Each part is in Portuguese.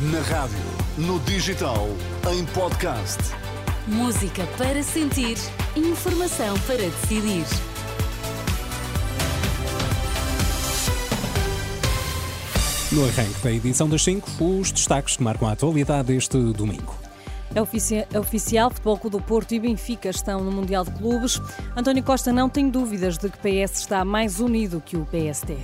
Na rádio, no digital, em podcast. Música para sentir, informação para decidir. No arranque da edição das 5, os destaques que marcam a atualidade deste domingo. É ofici é oficial, Futebol Clube do Porto e Benfica estão no Mundial de Clubes. António Costa não tem dúvidas de que o PS está mais unido que o PST.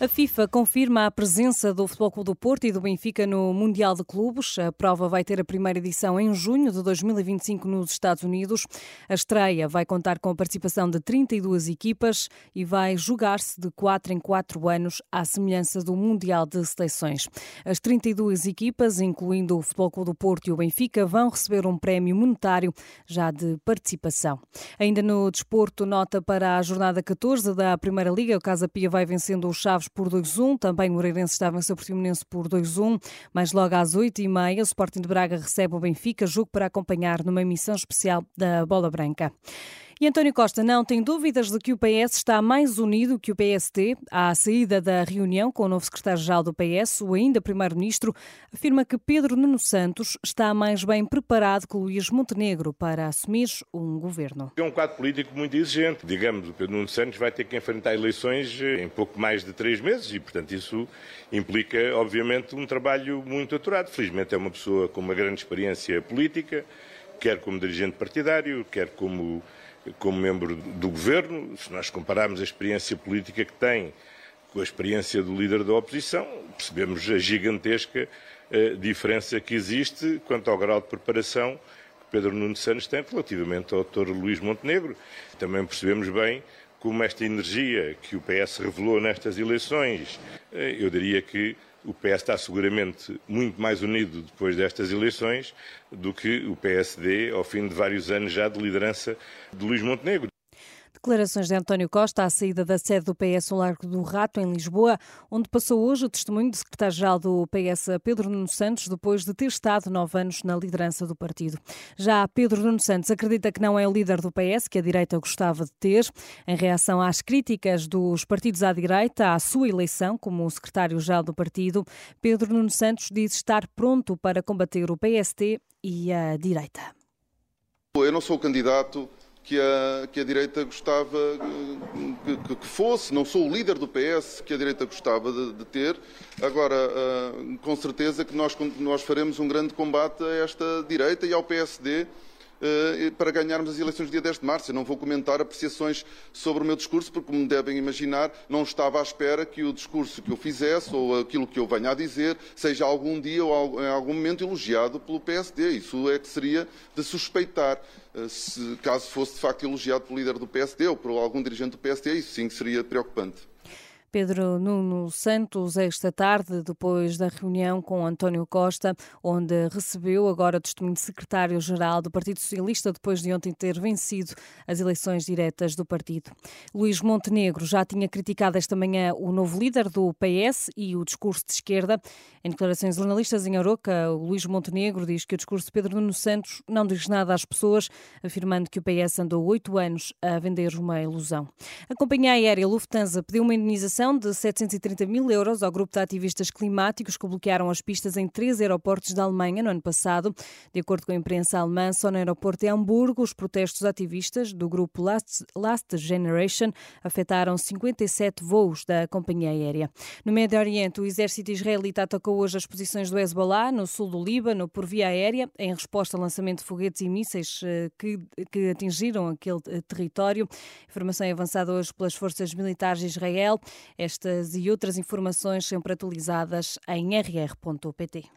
A FIFA confirma a presença do Futebol Clube do Porto e do Benfica no Mundial de Clubes. A prova vai ter a primeira edição em junho de 2025 nos Estados Unidos. A estreia vai contar com a participação de 32 equipas e vai jogar-se de 4 em 4 anos, à semelhança do Mundial de Seleções. As 32 equipas, incluindo o Futebol Clube do Porto e o Benfica, vão receber um prémio monetário já de participação. Ainda no desporto, nota para a jornada 14 da Primeira Liga. O Casa Pia vai vencendo os Chaves por 2-1. Também o Moreirense está a vencer o Portimonense por 2-1. Mas logo às 8h30, o Sporting de Braga recebe o Benfica, jogo para acompanhar numa emissão especial da Bola Branca. E António Costa não tem dúvidas de que o PS está mais unido que o PST. À saída da reunião com o novo secretário-geral do PS, o ainda primeiro-ministro afirma que Pedro Nuno Santos está mais bem preparado que Luís Montenegro para assumir um governo. É um quadro político muito exigente. Digamos, o Pedro Nuno Santos vai ter que enfrentar eleições em pouco mais de três meses e, portanto, isso implica, obviamente, um trabalho muito aturado. Felizmente é uma pessoa com uma grande experiência política, quer como dirigente partidário, quer como como membro do governo, se nós compararmos a experiência política que tem com a experiência do líder da oposição, percebemos a gigantesca uh, diferença que existe quanto ao grau de preparação que Pedro Nuno Santos tem relativamente ao Dr. Luís Montenegro. Também percebemos bem como esta energia que o PS revelou nestas eleições, uh, eu diria que o PS está seguramente muito mais unido depois destas eleições do que o PSD ao fim de vários anos já de liderança de Luís Montenegro. Declarações de António Costa à saída da sede do PS no Largo do Rato, em Lisboa, onde passou hoje o testemunho do secretário-geral do PS, Pedro Nuno Santos, depois de ter estado nove anos na liderança do partido. Já Pedro Nuno Santos acredita que não é o líder do PS, que a direita gostava de ter. Em reação às críticas dos partidos à direita à sua eleição como secretário-geral do partido, Pedro Nuno Santos diz estar pronto para combater o PST e a direita. Eu não sou candidato que a, que a direita gostava eh, que, que, fosse. Não sou o líder do PS que a direita gostava de, de ter. Agora, uh, com certeza que nós, nós faremos um grande combate a esta direita e ao PSD para ganharmos as eleições do dia 10 de março. Eu não vou comentar apreciações sobre o meu discurso, porque, como devem imaginar, não estava à espera que o discurso que eu fizesse ou aquilo que eu venha a dizer seja algum dia ou em algum momento elogiado pelo PSD. Isso é que seria de suspeitar. Eh, se, caso fosse de facto elogiado pelo líder do PSD ou por algum dirigente do PSD, isso sim que seria preocupante. Pedro Nuno Santos, esta tarde, depois da reunião com António Costa, onde recebeu agora o testemunho de secretário-geral do Partido Socialista, depois de ontem ter vencido as eleições diretas do partido. Luís Montenegro já tinha criticado esta manhã o novo líder do PS e o discurso de esquerda. Em declarações jornalistas em Aroca, o Luís Montenegro diz que o discurso de Pedro Nuno Santos não diz nada às pessoas, afirmando que o PS andou oito anos a vender uma ilusão. A companhia aérea Lufthansa pediu uma indenização de 730 mil euros ao grupo de ativistas climáticos que bloquearam as pistas em três aeroportos da Alemanha no ano passado. De acordo com a imprensa alemã, só no aeroporto de Hamburgo, os protestos ativistas do grupo Last, Last Generation afetaram 57 voos da companhia aérea. No Médio Oriente, o exército israelita atacou hoje as posições do Hezbollah no sul do Líbano por via aérea, em resposta ao lançamento de foguetes e mísseis eh, que, que atingiram aquele eh, território. Informação é avançada hoje pelas forças militares de Israel. Estas e outras informações sempre atualizadas em rr.pt.